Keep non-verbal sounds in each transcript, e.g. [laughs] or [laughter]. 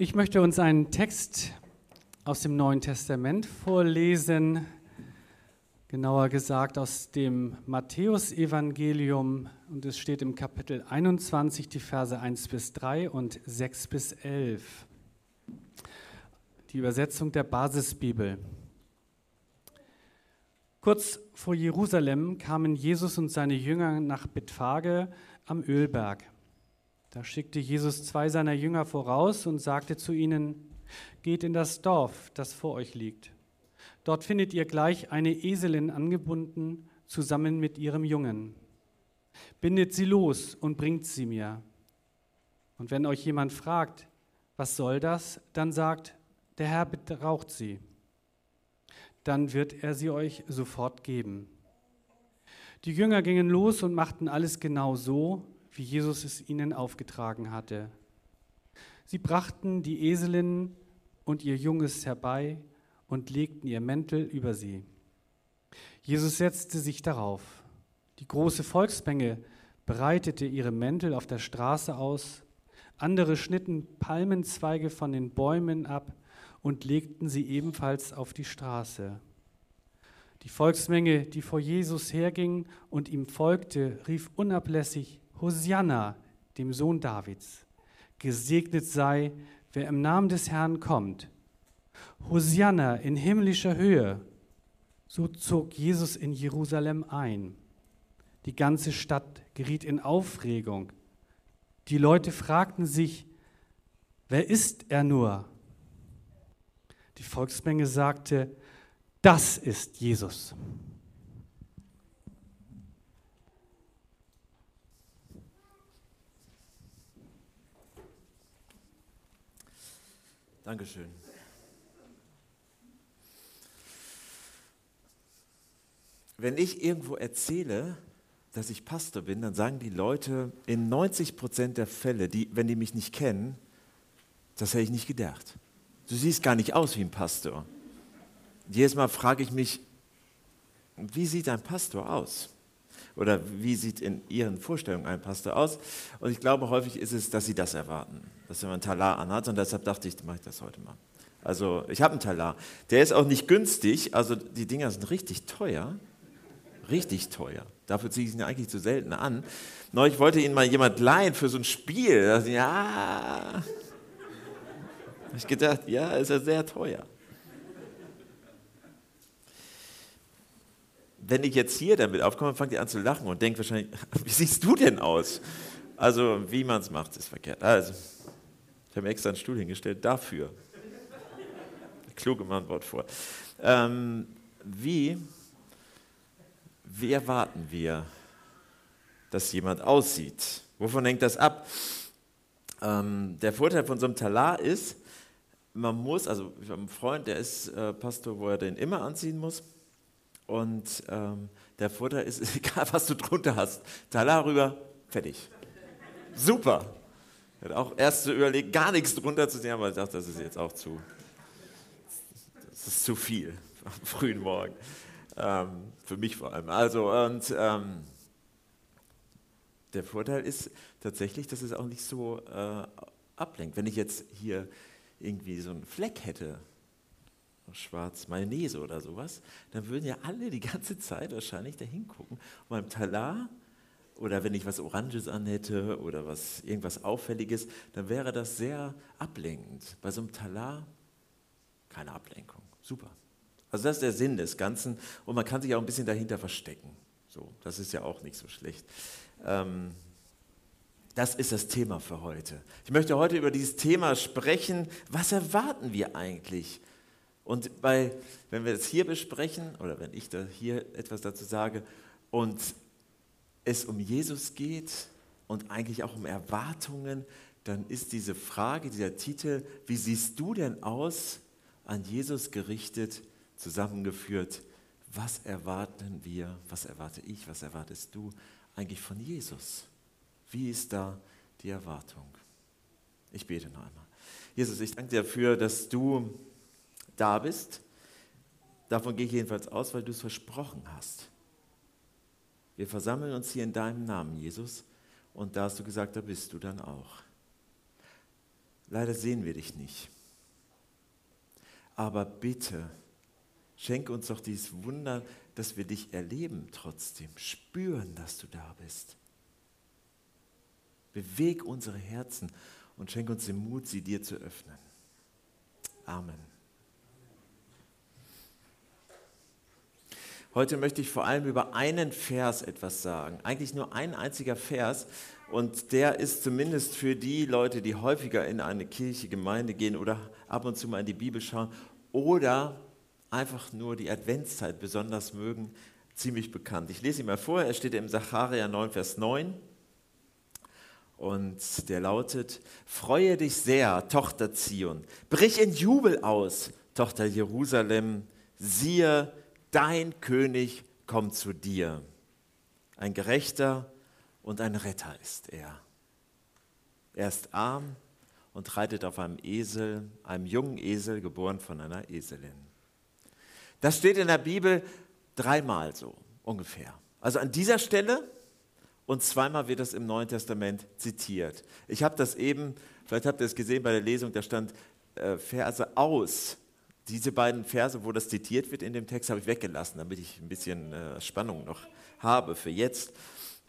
Ich möchte uns einen Text aus dem Neuen Testament vorlesen, genauer gesagt aus dem Matthäusevangelium und es steht im Kapitel 21 die Verse 1 bis 3 und 6 bis 11. Die Übersetzung der Basisbibel. Kurz vor Jerusalem kamen Jesus und seine Jünger nach Bethphage am Ölberg. Da schickte Jesus zwei seiner Jünger voraus und sagte zu ihnen, geht in das Dorf, das vor euch liegt. Dort findet ihr gleich eine Eselin angebunden, zusammen mit ihrem Jungen. Bindet sie los und bringt sie mir. Und wenn euch jemand fragt, was soll das, dann sagt, der Herr beraucht sie. Dann wird er sie euch sofort geben. Die Jünger gingen los und machten alles genau so, wie Jesus es ihnen aufgetragen hatte. Sie brachten die Eselin und ihr Junges herbei und legten ihr Mäntel über sie. Jesus setzte sich darauf. Die große Volksmenge breitete ihre Mäntel auf der Straße aus, andere schnitten Palmenzweige von den Bäumen ab und legten sie ebenfalls auf die Straße. Die Volksmenge, die vor Jesus herging und ihm folgte, rief unablässig, Hosianna, dem Sohn Davids. Gesegnet sei, wer im Namen des Herrn kommt. Hosianna in himmlischer Höhe. So zog Jesus in Jerusalem ein. Die ganze Stadt geriet in Aufregung. Die Leute fragten sich, wer ist er nur? Die Volksmenge sagte, das ist Jesus. Dankeschön. Wenn ich irgendwo erzähle, dass ich Pastor bin, dann sagen die Leute in 90 Prozent der Fälle, die, wenn die mich nicht kennen, das hätte ich nicht gedacht. Du siehst gar nicht aus wie ein Pastor. Jedes Mal frage ich mich, wie sieht ein Pastor aus? Oder wie sieht in ihren Vorstellungen ein Pastor aus? Und ich glaube, häufig ist es, dass sie das erwarten dass er einen Talar anhat und deshalb dachte ich, mache ich das heute mal. Also ich habe einen Talar. Der ist auch nicht günstig, also die Dinger sind richtig teuer. Richtig teuer. Dafür ziehe ich ihn eigentlich zu selten an. Neulich wollte ihn mal jemand leihen für so ein Spiel. Ich, ja. Habe ich gedacht, ja, ist ja sehr teuer. Wenn ich jetzt hier damit aufkomme, fangt ihr an zu lachen und denkt wahrscheinlich, [laughs] wie siehst du denn aus? Also, wie man es macht, ist verkehrt. Also, habe mir extra einen Stuhl hingestellt dafür. Kluge Mann Wort vor. Ähm, wie, wie erwarten wir, dass jemand aussieht? Wovon hängt das ab? Ähm, der Vorteil von so einem Talar ist, man muss, also ich habe einen Freund, der ist äh, Pastor, wo er den immer anziehen muss. Und ähm, der Vorteil ist, [laughs] egal was du drunter hast, Talar rüber, fertig. Super. Ich hatte auch erst überlegt, gar nichts drunter zu sehen, aber ich dachte, das ist jetzt auch zu, das ist zu viel am frühen Morgen. Ähm, für mich vor allem. Also, und ähm, der Vorteil ist tatsächlich, dass es auch nicht so äh, ablenkt. Wenn ich jetzt hier irgendwie so einen Fleck hätte, schwarz Mayonnaise oder sowas, dann würden ja alle die ganze Zeit wahrscheinlich da hingucken. Und beim Talar oder wenn ich was Oranges anhätte oder was, irgendwas Auffälliges, dann wäre das sehr ablenkend. Bei so einem Talar keine Ablenkung. Super. Also das ist der Sinn des Ganzen und man kann sich auch ein bisschen dahinter verstecken. So, das ist ja auch nicht so schlecht. Ähm, das ist das Thema für heute. Ich möchte heute über dieses Thema sprechen. Was erwarten wir eigentlich? Und bei, wenn wir das hier besprechen oder wenn ich da hier etwas dazu sage und es um Jesus geht und eigentlich auch um Erwartungen, dann ist diese Frage, dieser Titel, wie siehst du denn aus, an Jesus gerichtet, zusammengeführt. Was erwarten wir, was erwarte ich, was erwartest du eigentlich von Jesus? Wie ist da die Erwartung? Ich bete noch einmal. Jesus, ich danke dir dafür, dass du da bist. Davon gehe ich jedenfalls aus, weil du es versprochen hast. Wir versammeln uns hier in deinem Namen, Jesus. Und da hast du gesagt, da bist du dann auch. leider sehen wir dich nicht. Aber bitte, schenke uns doch dieses Wunder, dass wir dich erleben trotzdem, spüren, dass du da bist. Beweg unsere Herzen und schenke uns den Mut, sie dir zu öffnen. Amen. Heute möchte ich vor allem über einen Vers etwas sagen. Eigentlich nur ein einziger Vers. Und der ist zumindest für die Leute, die häufiger in eine Kirche, Gemeinde gehen oder ab und zu mal in die Bibel schauen oder einfach nur die Adventszeit besonders mögen, ziemlich bekannt. Ich lese ihn mal vor. Er steht im Sacharja 9, Vers 9. Und der lautet, Freue dich sehr, Tochter Zion, brich in Jubel aus, Tochter Jerusalem, siehe, dein König kommt zu dir. Ein Gerechter und ein Retter ist er. Er ist arm und reitet auf einem Esel, einem jungen Esel, geboren von einer Eselin. Das steht in der Bibel dreimal so ungefähr. Also an dieser Stelle und zweimal wird das im Neuen Testament zitiert. Ich habe das eben, vielleicht habt ihr es gesehen bei der Lesung, da stand äh, Verse aus. Diese beiden Verse, wo das zitiert wird in dem Text, habe ich weggelassen, damit ich ein bisschen äh, Spannung noch habe für jetzt.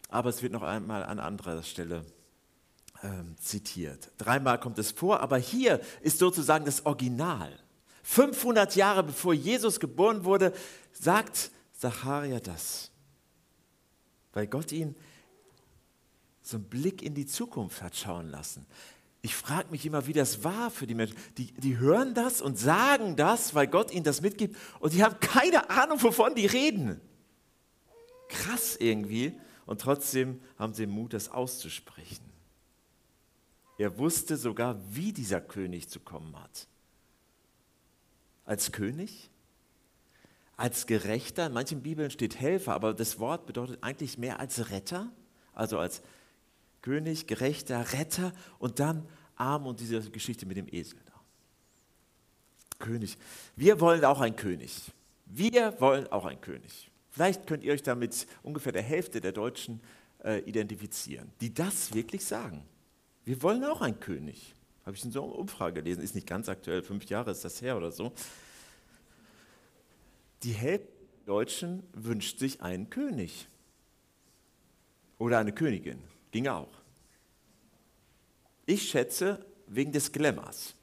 Aber es wird noch einmal an anderer Stelle ähm, zitiert. Dreimal kommt es vor, aber hier ist sozusagen das Original. 500 Jahre bevor Jesus geboren wurde, sagt Zacharia das. Weil Gott ihn so einen Blick in die Zukunft hat schauen lassen. Ich frage mich immer, wie das war für die Menschen. Die, die hören das und sagen das, weil Gott ihnen das mitgibt und die haben keine Ahnung, wovon die reden. Krass irgendwie. Und trotzdem haben sie Mut, das auszusprechen. Er wusste sogar, wie dieser König zu kommen hat. Als König, als Gerechter, in manchen Bibeln steht Helfer, aber das Wort bedeutet eigentlich mehr als Retter, also als König, Gerechter, Retter und dann arm und diese Geschichte mit dem Esel. König. Wir wollen auch einen König. Wir wollen auch einen König. Vielleicht könnt ihr euch damit ungefähr der Hälfte der Deutschen äh, identifizieren, die das wirklich sagen. Wir wollen auch einen König. Habe ich in so einer Umfrage gelesen, ist nicht ganz aktuell, fünf Jahre ist das her oder so. Die Hälfte der Deutschen wünscht sich einen König oder eine Königin. Ging auch. Ich schätze, wegen des Glamours.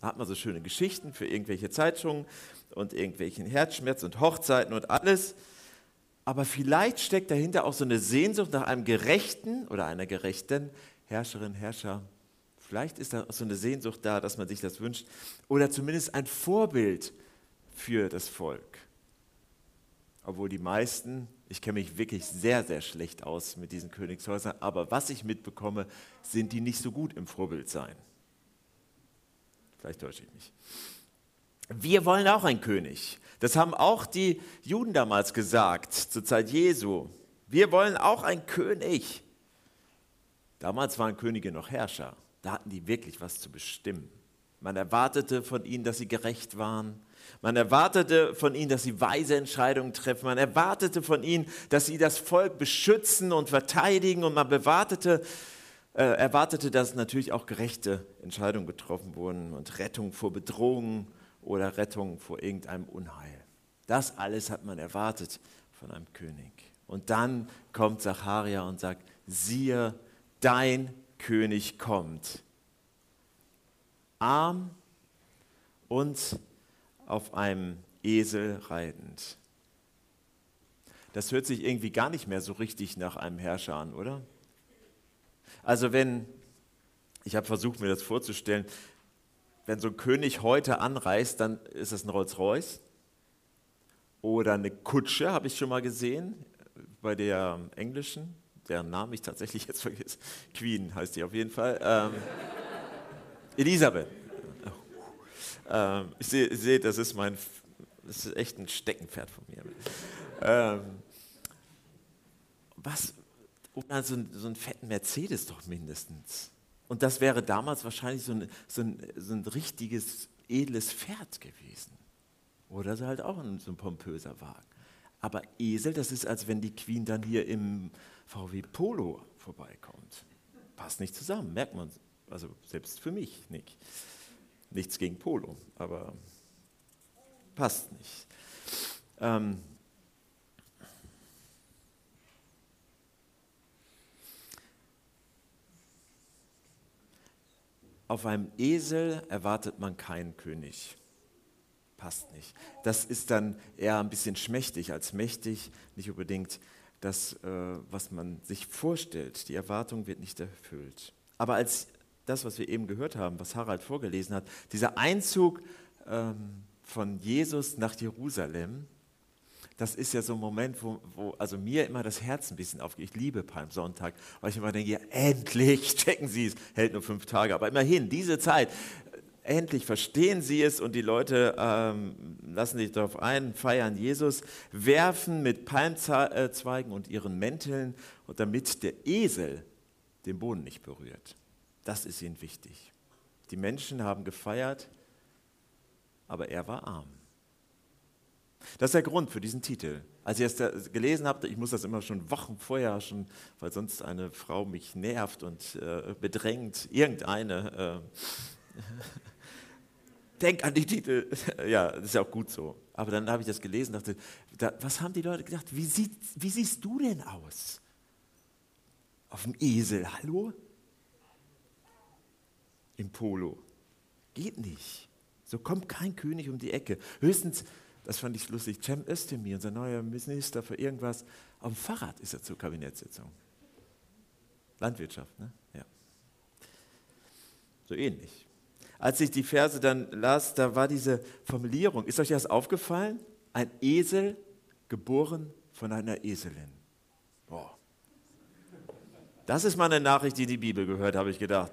Da hat man so schöne Geschichten für irgendwelche Zeitungen und irgendwelchen Herzschmerz und Hochzeiten und alles. Aber vielleicht steckt dahinter auch so eine Sehnsucht nach einem gerechten oder einer gerechten Herrscherin, Herrscher. Vielleicht ist da so eine Sehnsucht da, dass man sich das wünscht. Oder zumindest ein Vorbild für das Volk. Obwohl die meisten ich kenne mich wirklich sehr, sehr schlecht aus mit diesen Königshäusern, aber was ich mitbekomme, sind die nicht so gut im Vorbildsein. Vielleicht täusche ich mich. Wir wollen auch einen König. Das haben auch die Juden damals gesagt, zur Zeit Jesu. Wir wollen auch einen König. Damals waren Könige noch Herrscher. Da hatten die wirklich was zu bestimmen. Man erwartete von ihnen, dass sie gerecht waren. Man erwartete von ihnen, dass sie weise Entscheidungen treffen. Man erwartete von ihnen, dass sie das Volk beschützen und verteidigen. Und man bewartete, äh, erwartete, dass natürlich auch gerechte Entscheidungen getroffen wurden und Rettung vor Bedrohungen oder Rettung vor irgendeinem Unheil. Das alles hat man erwartet von einem König. Und dann kommt Zacharia und sagt, siehe, dein König kommt. Arm und auf einem Esel reitend. Das hört sich irgendwie gar nicht mehr so richtig nach einem Herrscher an, oder? Also wenn, ich habe versucht mir das vorzustellen, wenn so ein König heute anreist, dann ist das ein Rolls-Royce oder eine Kutsche, habe ich schon mal gesehen, bei der englischen, deren Namen ich tatsächlich jetzt vergesse. Queen heißt die auf jeden Fall. Ähm, Elisabeth. Ähm, ich sehe, seh, das ist mein, das ist echt ein Steckenpferd von mir. Ähm, was, oder so, so einen fetten Mercedes doch mindestens. Und das wäre damals wahrscheinlich so ein, so ein, so ein richtiges, edles Pferd gewesen. Oder so halt auch ein, so ein pompöser Wagen. Aber Esel, das ist, als wenn die Queen dann hier im VW Polo vorbeikommt. Passt nicht zusammen, merkt man Also selbst für mich nicht. Nichts gegen Polo, aber passt nicht. Ähm, Auf einem Esel erwartet man keinen König. Passt nicht. Das ist dann eher ein bisschen schmächtig als mächtig, nicht unbedingt das, äh, was man sich vorstellt. Die Erwartung wird nicht erfüllt. Aber als das, was wir eben gehört haben, was Harald vorgelesen hat, dieser Einzug ähm, von Jesus nach Jerusalem, das ist ja so ein Moment, wo, wo, also mir immer das Herz ein bisschen aufgeht. Ich liebe Palmsonntag, weil ich immer denke, ja, endlich [laughs] checken Sie es, hält nur fünf Tage, aber immerhin, diese Zeit, endlich verstehen sie es und die Leute ähm, lassen sich darauf ein, feiern Jesus, werfen mit Palmzweigen und ihren Mänteln, damit der Esel den Boden nicht berührt. Das ist ihnen wichtig. Die Menschen haben gefeiert, aber er war arm. Das ist der Grund für diesen Titel. Als ich es gelesen habe, ich muss das immer schon Wochen vorher schon, weil sonst eine Frau mich nervt und äh, bedrängt, irgendeine. Äh, [laughs] denk an die Titel. [laughs] ja, das ist ja auch gut so. Aber dann habe ich das gelesen und dachte, da, was haben die Leute gedacht? Wie, sieht, wie siehst du denn aus? Auf dem Esel, hallo? Im Polo. Geht nicht. So kommt kein König um die Ecke. Höchstens das fand ich lustig, Cem Özdemir, unser neuer Minister für irgendwas, auf dem Fahrrad ist er zur Kabinettssitzung. Landwirtschaft, ne? Ja. So ähnlich. Als ich die Verse dann las, da war diese Formulierung, ist euch das aufgefallen? Ein Esel geboren von einer Eselin. Boah. Das ist mal eine Nachricht, die die Bibel gehört, habe ich gedacht.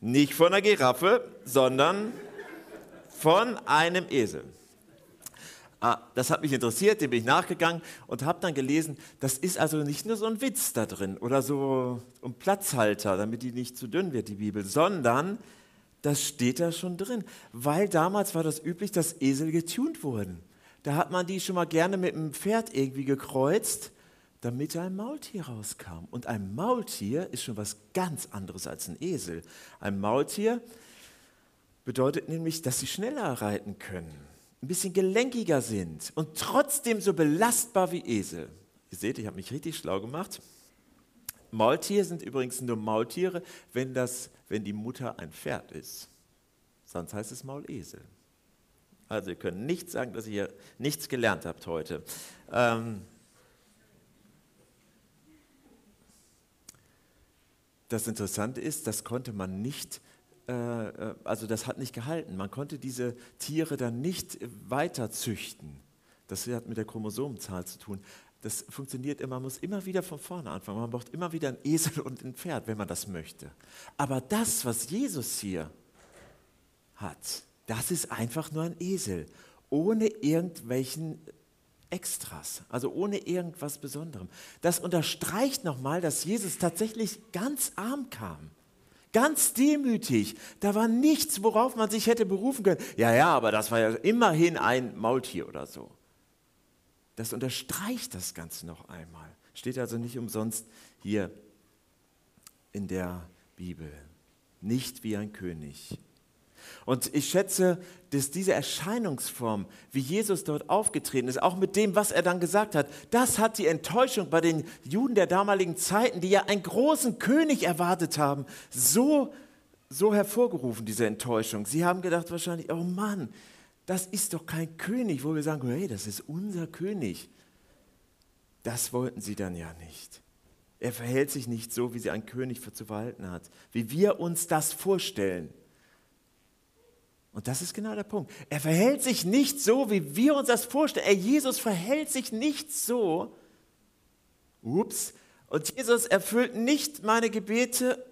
Nicht von einer Giraffe, sondern von einem Esel. Ah, das hat mich interessiert, dem bin ich nachgegangen und habe dann gelesen, das ist also nicht nur so ein Witz da drin oder so ein Platzhalter, damit die nicht zu dünn wird, die Bibel, sondern das steht da schon drin. Weil damals war das üblich, dass Esel getunt wurden. Da hat man die schon mal gerne mit einem Pferd irgendwie gekreuzt, damit ein Maultier rauskam. Und ein Maultier ist schon was ganz anderes als ein Esel. Ein Maultier bedeutet nämlich, dass sie schneller reiten können ein bisschen gelenkiger sind und trotzdem so belastbar wie Esel. Ihr seht, ich habe mich richtig schlau gemacht. Maultiere sind übrigens nur Maultiere, wenn, das, wenn die Mutter ein Pferd ist. Sonst heißt es Maulesel. Also ihr könnt nicht sagen, dass ihr nichts gelernt habt heute. Ähm das Interessante ist, das konnte man nicht äh, äh, also das hat nicht gehalten. Man konnte diese Tiere dann nicht weiter züchten. Das hat mit der Chromosomenzahl zu tun. Das funktioniert immer, man muss immer wieder von vorne anfangen. Man braucht immer wieder ein Esel und ein Pferd, wenn man das möchte. Aber das, was Jesus hier hat, das ist einfach nur ein Esel, ohne irgendwelchen Extras, also ohne irgendwas Besonderem. Das unterstreicht nochmal, dass Jesus tatsächlich ganz arm kam. Ganz demütig. Da war nichts, worauf man sich hätte berufen können. Ja, ja, aber das war ja immerhin ein Maultier oder so. Das unterstreicht das Ganze noch einmal. Steht also nicht umsonst hier in der Bibel. Nicht wie ein König, und ich schätze, dass diese Erscheinungsform, wie Jesus dort aufgetreten ist, auch mit dem, was er dann gesagt hat, das hat die Enttäuschung bei den Juden der damaligen Zeiten, die ja einen großen König erwartet haben, so, so hervorgerufen, diese Enttäuschung. Sie haben gedacht wahrscheinlich, oh Mann, das ist doch kein König, wo wir sagen, hey, das ist unser König. Das wollten sie dann ja nicht. Er verhält sich nicht so, wie sie ein König zu verhalten hat, wie wir uns das vorstellen. Und das ist genau der Punkt. Er verhält sich nicht so, wie wir uns das vorstellen. Er, Jesus verhält sich nicht so. Ups. Und Jesus erfüllt nicht meine Gebete.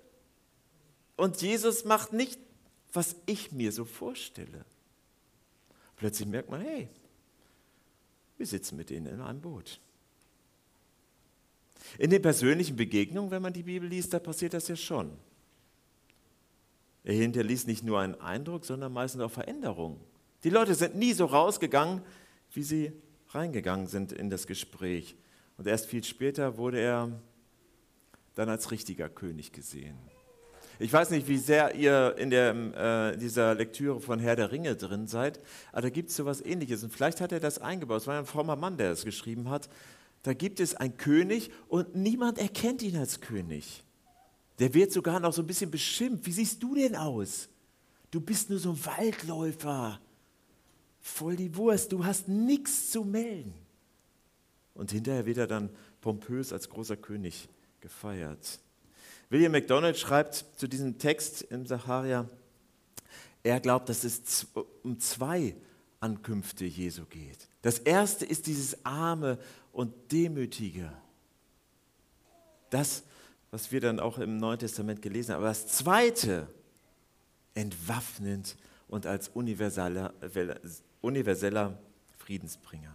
Und Jesus macht nicht, was ich mir so vorstelle. Plötzlich merkt man, hey, wir sitzen mit denen in einem Boot. In den persönlichen Begegnungen, wenn man die Bibel liest, da passiert das ja schon. Er hinterließ nicht nur einen Eindruck, sondern meistens auch Veränderungen. Die Leute sind nie so rausgegangen, wie sie reingegangen sind in das Gespräch. Und erst viel später wurde er dann als richtiger König gesehen. Ich weiß nicht, wie sehr ihr in der, äh, dieser Lektüre von Herr der Ringe drin seid, aber da gibt es so etwas ähnliches. Und vielleicht hat er das eingebaut. Es war ein frommer Mann, der es geschrieben hat. Da gibt es einen König und niemand erkennt ihn als König. Der wird sogar noch so ein bisschen beschimpft. Wie siehst du denn aus? Du bist nur so ein Waldläufer. Voll die Wurst, du hast nichts zu melden. Und hinterher wird er dann pompös als großer König gefeiert. William MacDonald schreibt zu diesem Text im Sacharia, er glaubt, dass es um zwei Ankünfte Jesu geht. Das erste ist dieses arme und demütige. Das, was wir dann auch im Neuen Testament gelesen haben. Aber das zweite, entwaffnend und als universeller, universeller Friedensbringer.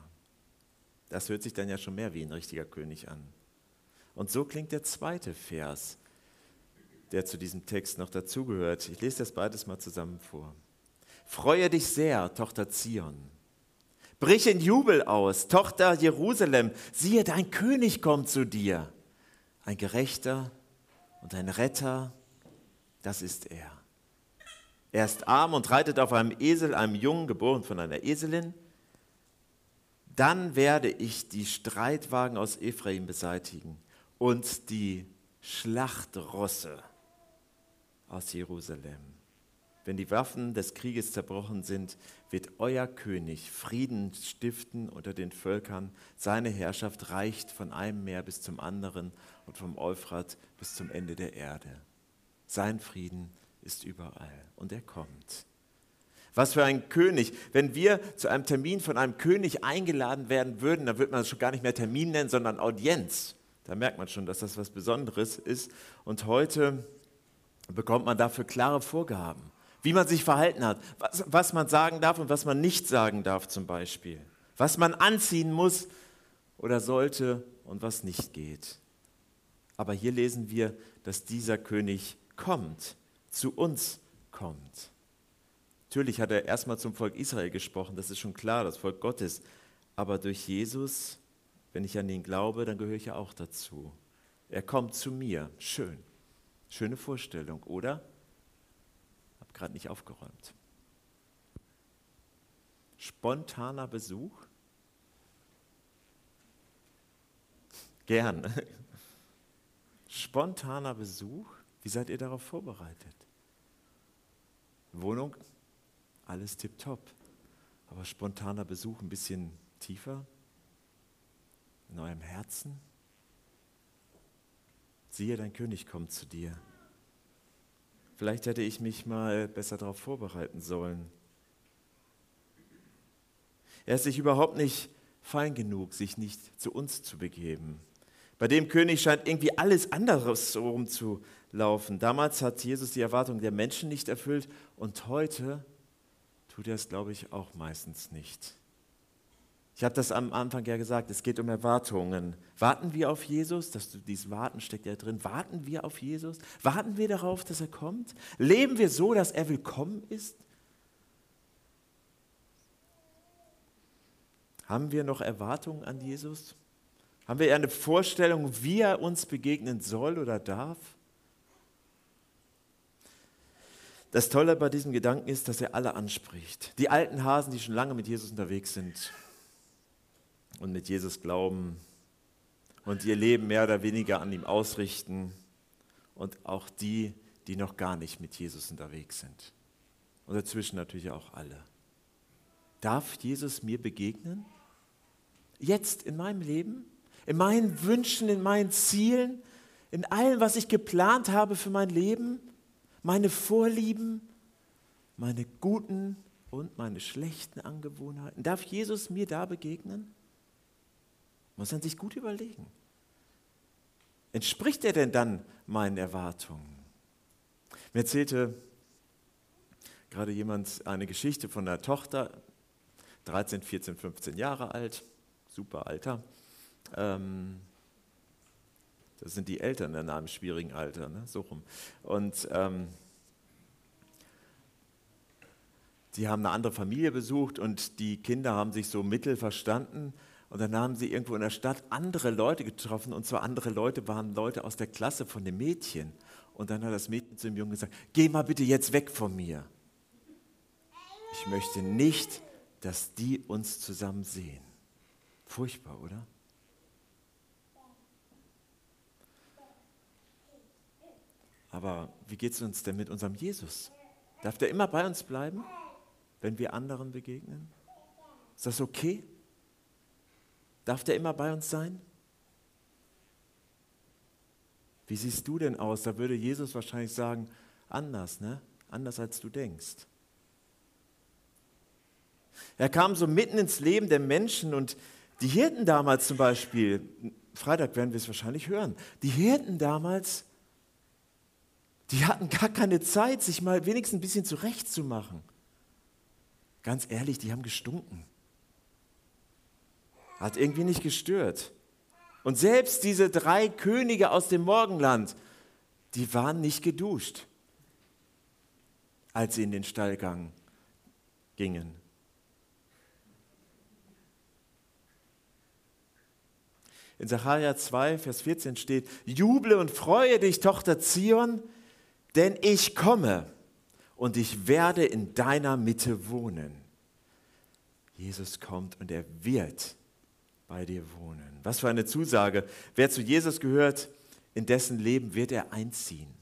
Das hört sich dann ja schon mehr wie ein richtiger König an. Und so klingt der zweite Vers, der zu diesem Text noch dazugehört. Ich lese das beides mal zusammen vor. Freue dich sehr, Tochter Zion. Brich in Jubel aus, Tochter Jerusalem. Siehe, dein König kommt zu dir. Ein Gerechter und ein Retter, das ist er. Er ist arm und reitet auf einem Esel, einem Jungen, geboren von einer Eselin. Dann werde ich die Streitwagen aus Ephraim beseitigen und die Schlachtrosse aus Jerusalem. Wenn die Waffen des Krieges zerbrochen sind, wird euer König Frieden stiften unter den Völkern. Seine Herrschaft reicht von einem Meer bis zum anderen und vom Euphrat bis zum Ende der Erde. Sein Frieden ist überall und er kommt. Was für ein König. Wenn wir zu einem Termin von einem König eingeladen werden würden, dann würde man es schon gar nicht mehr Termin nennen, sondern Audienz. Da merkt man schon, dass das was Besonderes ist. Und heute bekommt man dafür klare Vorgaben, wie man sich verhalten hat, was, was man sagen darf und was man nicht sagen darf zum Beispiel, was man anziehen muss oder sollte und was nicht geht. Aber hier lesen wir, dass dieser König kommt, zu uns kommt. Natürlich hat er erstmal zum Volk Israel gesprochen, das ist schon klar, das Volk Gottes. Aber durch Jesus wenn ich an ihn glaube, dann gehöre ich ja auch dazu. Er kommt zu mir. Schön. Schöne Vorstellung, oder? Gerade nicht aufgeräumt. Spontaner Besuch? Gern. [laughs] Spontaner Besuch? Wie seid ihr darauf vorbereitet? Wohnung? Alles tipptopp. Aber spontaner Besuch ein bisschen tiefer? in eurem Herzen? Siehe, dein König kommt zu dir. Vielleicht hätte ich mich mal besser darauf vorbereiten sollen. Er ist sich überhaupt nicht fein genug, sich nicht zu uns zu begeben. Bei dem König scheint irgendwie alles anderes rumzulaufen. Damals hat Jesus die Erwartung der Menschen nicht erfüllt und heute tut er es, glaube ich, auch meistens nicht. Ich habe das am Anfang ja gesagt, es geht um Erwartungen. Warten wir auf Jesus? Das, dieses Warten steckt ja drin. Warten wir auf Jesus? Warten wir darauf, dass er kommt? Leben wir so, dass er willkommen ist? Haben wir noch Erwartungen an Jesus? Haben wir eine Vorstellung, wie er uns begegnen soll oder darf? Das Tolle bei diesem Gedanken ist, dass er alle anspricht. Die alten Hasen, die schon lange mit Jesus unterwegs sind und mit Jesus glauben und ihr Leben mehr oder weniger an ihm ausrichten und auch die, die noch gar nicht mit Jesus unterwegs sind. Und dazwischen natürlich auch alle. Darf Jesus mir begegnen? Jetzt in meinem Leben? In meinen Wünschen, in meinen Zielen? In allem, was ich geplant habe für mein Leben? Meine Vorlieben? Meine guten und meine schlechten Angewohnheiten? Darf Jesus mir da begegnen? Muss man sich gut überlegen. Entspricht er denn dann meinen Erwartungen? Mir erzählte gerade jemand eine Geschichte von einer Tochter, 13, 14, 15 Jahre alt, super Alter. Ähm, das sind die Eltern in einem schwierigen Alter, ne? so rum. Und ähm, die haben eine andere Familie besucht und die Kinder haben sich so mittel verstanden und dann haben sie irgendwo in der Stadt andere Leute getroffen. Und zwar andere Leute waren Leute aus der Klasse von dem Mädchen. Und dann hat das Mädchen zu dem Jungen gesagt, geh mal bitte jetzt weg von mir. Ich möchte nicht, dass die uns zusammen sehen. Furchtbar, oder? Aber wie geht es uns denn mit unserem Jesus? Darf der immer bei uns bleiben, wenn wir anderen begegnen? Ist das okay? Darf der immer bei uns sein? Wie siehst du denn aus? Da würde Jesus wahrscheinlich sagen, anders, ne? Anders als du denkst. Er kam so mitten ins Leben der Menschen und die Hirten damals zum Beispiel, Freitag werden wir es wahrscheinlich hören, die Hirten damals, die hatten gar keine Zeit, sich mal wenigstens ein bisschen zurechtzumachen. Ganz ehrlich, die haben gestunken. Hat irgendwie nicht gestört. Und selbst diese drei Könige aus dem Morgenland, die waren nicht geduscht, als sie in den Stallgang gingen. In Sacharja 2, Vers 14 steht, Juble und freue dich, Tochter Zion, denn ich komme und ich werde in deiner Mitte wohnen. Jesus kommt und er wird bei dir wohnen. Was für eine Zusage. Wer zu Jesus gehört, in dessen Leben wird er einziehen.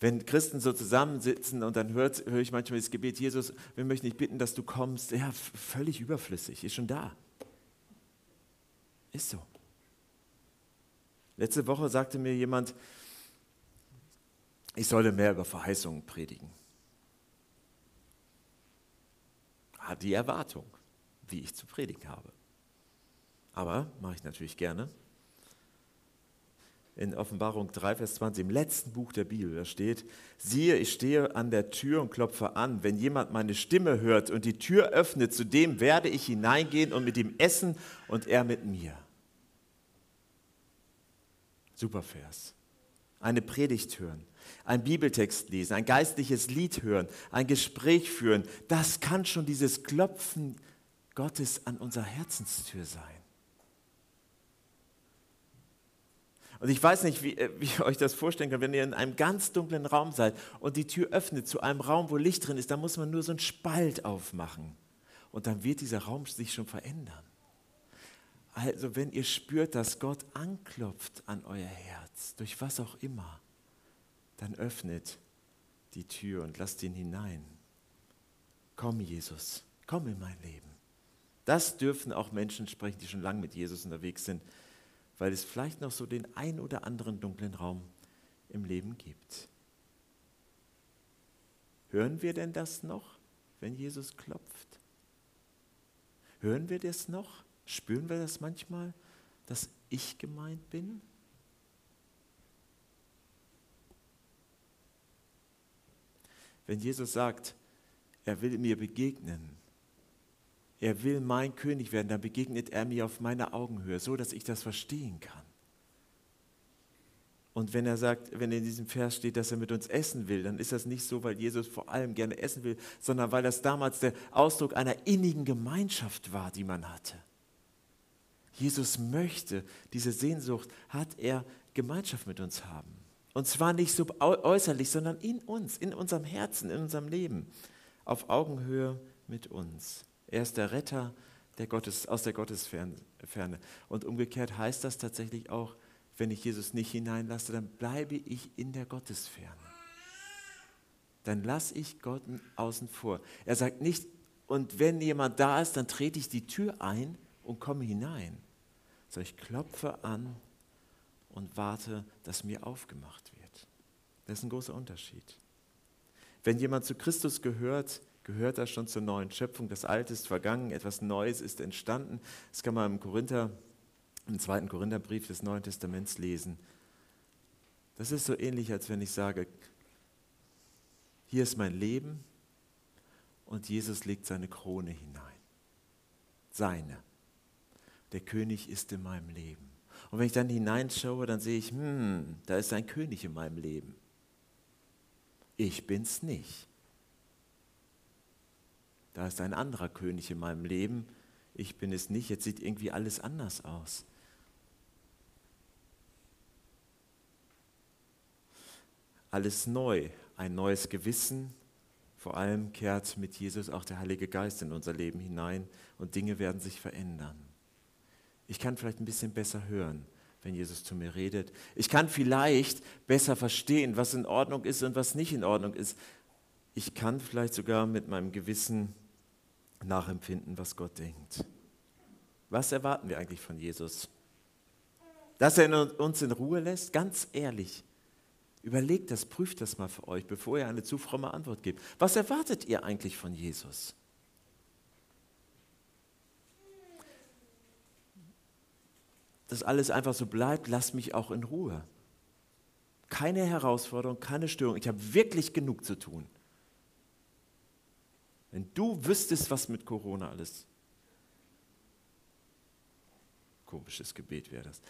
Wenn Christen so zusammensitzen und dann hört, höre ich manchmal das Gebet, Jesus, wir möchten dich bitten, dass du kommst. Ja, völlig überflüssig, ist schon da. Ist so. Letzte Woche sagte mir jemand, ich solle mehr über Verheißungen predigen. Hat die Erwartung, wie ich zu predigen habe. Aber mache ich natürlich gerne. In Offenbarung 3, Vers 20, im letzten Buch der Bibel, da steht, siehe, ich stehe an der Tür und klopfe an. Wenn jemand meine Stimme hört und die Tür öffnet, zu dem werde ich hineingehen und mit ihm essen und er mit mir. Super Vers. Eine Predigt hören, ein Bibeltext lesen, ein geistliches Lied hören, ein Gespräch führen, das kann schon dieses Klopfen Gottes an unserer Herzenstür sein. Und ich weiß nicht, wie, äh, wie ihr euch das vorstellen könnt, wenn ihr in einem ganz dunklen Raum seid und die Tür öffnet zu einem Raum, wo Licht drin ist, dann muss man nur so einen Spalt aufmachen. Und dann wird dieser Raum sich schon verändern. Also wenn ihr spürt, dass Gott anklopft an euer Herz, durch was auch immer, dann öffnet die Tür und lasst ihn hinein. Komm, Jesus, komm in mein Leben. Das dürfen auch Menschen sprechen, die schon lange mit Jesus unterwegs sind, weil es vielleicht noch so den ein oder anderen dunklen Raum im Leben gibt. Hören wir denn das noch, wenn Jesus klopft? Hören wir das noch? Spüren wir das manchmal, dass ich gemeint bin? Wenn Jesus sagt, er will mir begegnen, er will mein König werden, dann begegnet er mir auf meiner Augenhöhe, so dass ich das verstehen kann. Und wenn er sagt, wenn in diesem Vers steht, dass er mit uns essen will, dann ist das nicht so, weil Jesus vor allem gerne essen will, sondern weil das damals der Ausdruck einer innigen Gemeinschaft war, die man hatte. Jesus möchte, diese Sehnsucht hat er Gemeinschaft mit uns haben. Und zwar nicht so äußerlich, sondern in uns, in unserem Herzen, in unserem Leben, auf Augenhöhe mit uns. Er ist der Retter der Gottes, aus der Gottesferne. Und umgekehrt heißt das tatsächlich auch, wenn ich Jesus nicht hineinlasse, dann bleibe ich in der Gottesferne. Dann lasse ich Gott außen vor. Er sagt nicht, und wenn jemand da ist, dann trete ich die Tür ein und komme hinein sondern ich klopfe an und warte, dass mir aufgemacht wird. Das ist ein großer Unterschied. Wenn jemand zu Christus gehört, gehört er schon zur neuen Schöpfung. Das Alte ist vergangen, etwas Neues ist entstanden. Das kann man im Korinther, im zweiten Korintherbrief des Neuen Testaments lesen. Das ist so ähnlich, als wenn ich sage, hier ist mein Leben und Jesus legt seine Krone hinein. Seine der König ist in meinem Leben. Und wenn ich dann hineinschaue, dann sehe ich, hm, da ist ein König in meinem Leben. Ich bin's nicht. Da ist ein anderer König in meinem Leben. Ich bin es nicht. Jetzt sieht irgendwie alles anders aus. alles neu, ein neues Gewissen. Vor allem kehrt mit Jesus auch der Heilige Geist in unser Leben hinein und Dinge werden sich verändern. Ich kann vielleicht ein bisschen besser hören, wenn Jesus zu mir redet. Ich kann vielleicht besser verstehen, was in Ordnung ist und was nicht in Ordnung ist. Ich kann vielleicht sogar mit meinem Gewissen nachempfinden, was Gott denkt. Was erwarten wir eigentlich von Jesus? Dass er uns in Ruhe lässt? Ganz ehrlich. Überlegt das, prüft das mal für euch, bevor ihr eine zu fromme Antwort gebt. Was erwartet ihr eigentlich von Jesus? Dass alles einfach so bleibt, lasst mich auch in Ruhe. Keine Herausforderung, keine Störung. Ich habe wirklich genug zu tun. Wenn du wüsstest, was mit Corona alles. Komisches Gebet wäre das.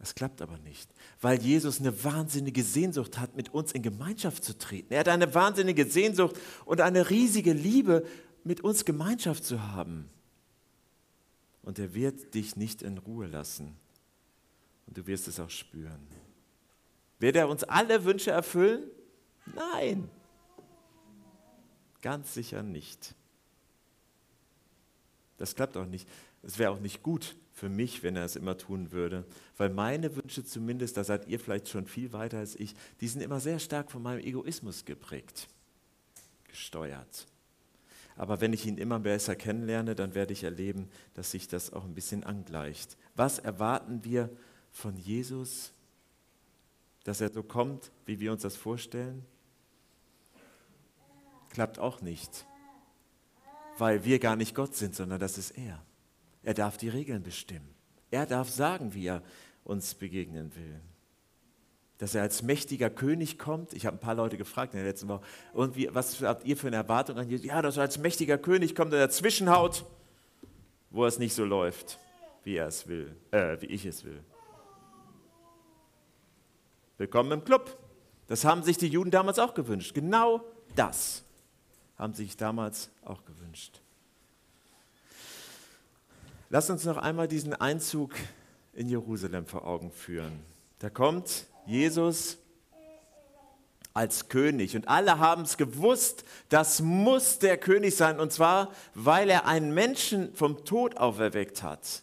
Es klappt aber nicht, weil Jesus eine wahnsinnige Sehnsucht hat, mit uns in Gemeinschaft zu treten. Er hat eine wahnsinnige Sehnsucht und eine riesige Liebe, mit uns Gemeinschaft zu haben. Und er wird dich nicht in Ruhe lassen. Und du wirst es auch spüren. Wird er uns alle Wünsche erfüllen? Nein, ganz sicher nicht. Das klappt auch nicht. Es wäre auch nicht gut, für mich, wenn er es immer tun würde. Weil meine Wünsche zumindest, da seid ihr vielleicht schon viel weiter als ich, die sind immer sehr stark von meinem Egoismus geprägt, gesteuert. Aber wenn ich ihn immer besser kennenlerne, dann werde ich erleben, dass sich das auch ein bisschen angleicht. Was erwarten wir von Jesus? Dass er so kommt, wie wir uns das vorstellen? Klappt auch nicht, weil wir gar nicht Gott sind, sondern das ist er. Er darf die Regeln bestimmen. Er darf sagen, wie er uns begegnen will. Dass er als mächtiger König kommt. Ich habe ein paar Leute gefragt in der letzten Woche, und wie, was habt ihr für eine Erwartung an Jesus? Ja, dass er als mächtiger König kommt, der dazwischen haut, wo es nicht so läuft, wie er es will, äh, wie ich es will. Willkommen im Club. Das haben sich die Juden damals auch gewünscht. Genau das haben sich damals auch gewünscht. Lass uns noch einmal diesen Einzug in Jerusalem vor Augen führen. Da kommt Jesus als König und alle haben es gewusst, das muss der König sein und zwar, weil er einen Menschen vom Tod auferweckt hat.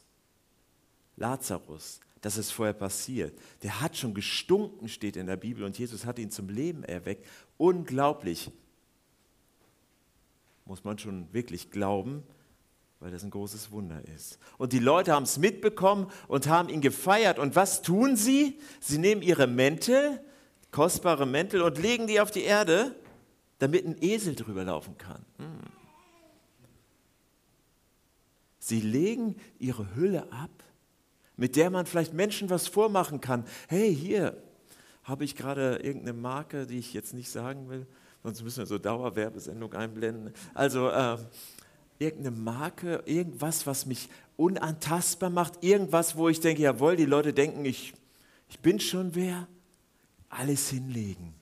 Lazarus, das ist vorher passiert. Der hat schon gestunken, steht in der Bibel, und Jesus hat ihn zum Leben erweckt. Unglaublich. Muss man schon wirklich glauben, weil das ein großes Wunder ist. Und die Leute haben es mitbekommen und haben ihn gefeiert. Und was tun sie? Sie nehmen ihre Mäntel, kostbare Mäntel, und legen die auf die Erde, damit ein Esel drüber laufen kann. Hm. Sie legen ihre Hülle ab, mit der man vielleicht Menschen was vormachen kann. Hey, hier habe ich gerade irgendeine Marke, die ich jetzt nicht sagen will, sonst müssen wir so Dauerwerbesendung einblenden. Also, äh, irgendeine Marke, irgendwas, was mich unantastbar macht, irgendwas, wo ich denke, jawohl, die Leute denken, ich, ich bin schon wer, alles hinlegen.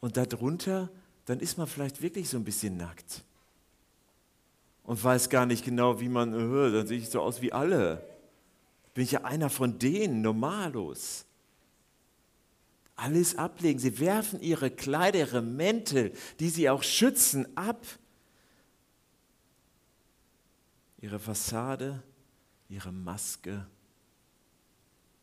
Und darunter, dann ist man vielleicht wirklich so ein bisschen nackt. Und weiß gar nicht genau, wie man, äh, dann sehe ich so aus wie alle. Bin ich ja einer von denen, normalos. Alles ablegen. Sie werfen ihre Kleider, ihre Mäntel, die sie auch schützen, ab ihre Fassade, ihre Maske,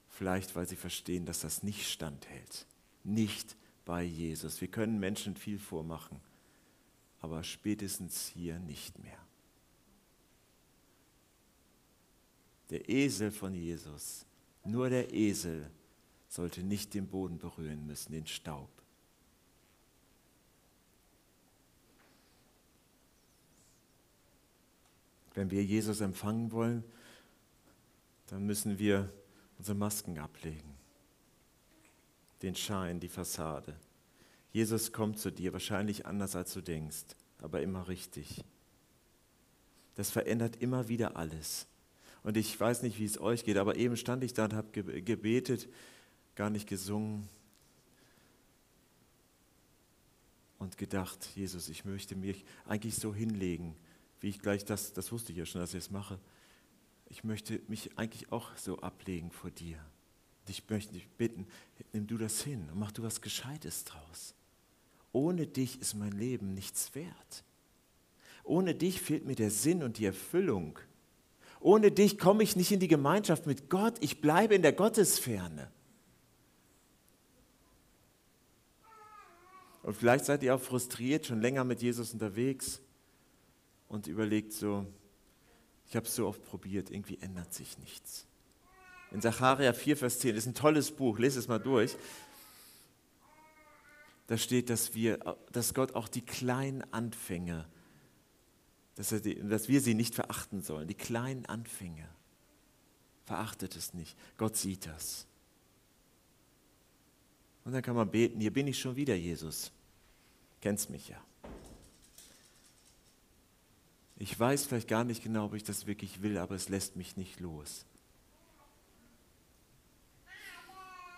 vielleicht weil sie verstehen, dass das nicht standhält, nicht bei Jesus. Wir können Menschen viel vormachen, aber spätestens hier nicht mehr. Der Esel von Jesus, nur der Esel sollte nicht den Boden berühren müssen, den Staub. Wenn wir Jesus empfangen wollen, dann müssen wir unsere Masken ablegen. Den Schein, die Fassade. Jesus kommt zu dir, wahrscheinlich anders als du denkst, aber immer richtig. Das verändert immer wieder alles. Und ich weiß nicht, wie es euch geht, aber eben stand ich da und habe gebetet, gar nicht gesungen und gedacht, Jesus, ich möchte mich eigentlich so hinlegen, wie ich gleich das, das wusste ich ja schon, dass ich es mache. Ich möchte mich eigentlich auch so ablegen vor dir. Ich möchte dich bitten, nimm du das hin und mach du was Gescheites draus. Ohne dich ist mein Leben nichts wert. Ohne dich fehlt mir der Sinn und die Erfüllung. Ohne dich komme ich nicht in die Gemeinschaft mit Gott. Ich bleibe in der Gottesferne. Und vielleicht seid ihr auch frustriert, schon länger mit Jesus unterwegs und überlegt so, ich habe es so oft probiert, irgendwie ändert sich nichts. In Sacharja 4, Vers 10, das ist ein tolles Buch, lese es mal durch. Da steht, dass, wir, dass Gott auch die kleinen Anfänge, dass, er die, dass wir sie nicht verachten sollen. Die kleinen Anfänge. Verachtet es nicht. Gott sieht das. Und dann kann man beten, hier bin ich schon wieder, Jesus. Kennst mich ja. Ich weiß vielleicht gar nicht genau, ob ich das wirklich will, aber es lässt mich nicht los.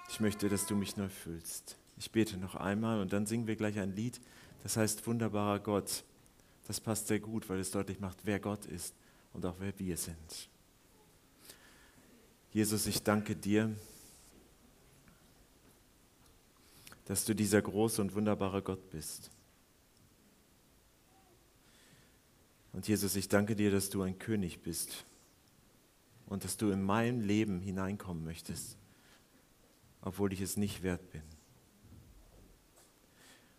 Ich möchte, dass du mich neu füllst. Ich bete noch einmal und dann singen wir gleich ein Lied, das heißt Wunderbarer Gott. Das passt sehr gut, weil es deutlich macht, wer Gott ist und auch wer wir sind. Jesus, ich danke dir, dass du dieser große und wunderbare Gott bist. Und Jesus, ich danke dir, dass du ein König bist und dass du in mein Leben hineinkommen möchtest, obwohl ich es nicht wert bin.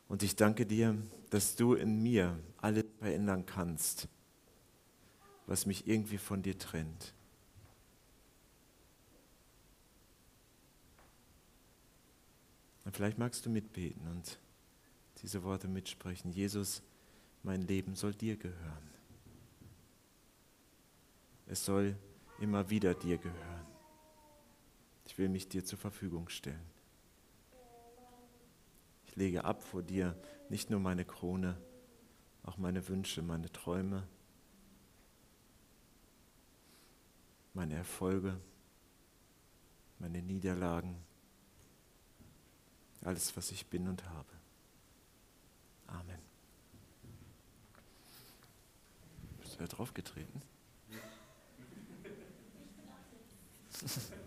Und ich danke dir, dass du in mir alles verändern kannst, was mich irgendwie von dir trennt. Und vielleicht magst du mitbeten und diese Worte mitsprechen. Jesus, mein Leben soll dir gehören. Es soll immer wieder dir gehören. Ich will mich dir zur Verfügung stellen. Ich lege ab vor dir nicht nur meine Krone, auch meine Wünsche, meine Träume, meine Erfolge, meine Niederlagen, alles, was ich bin und habe. Amen. Bist du da draufgetreten? [laughs]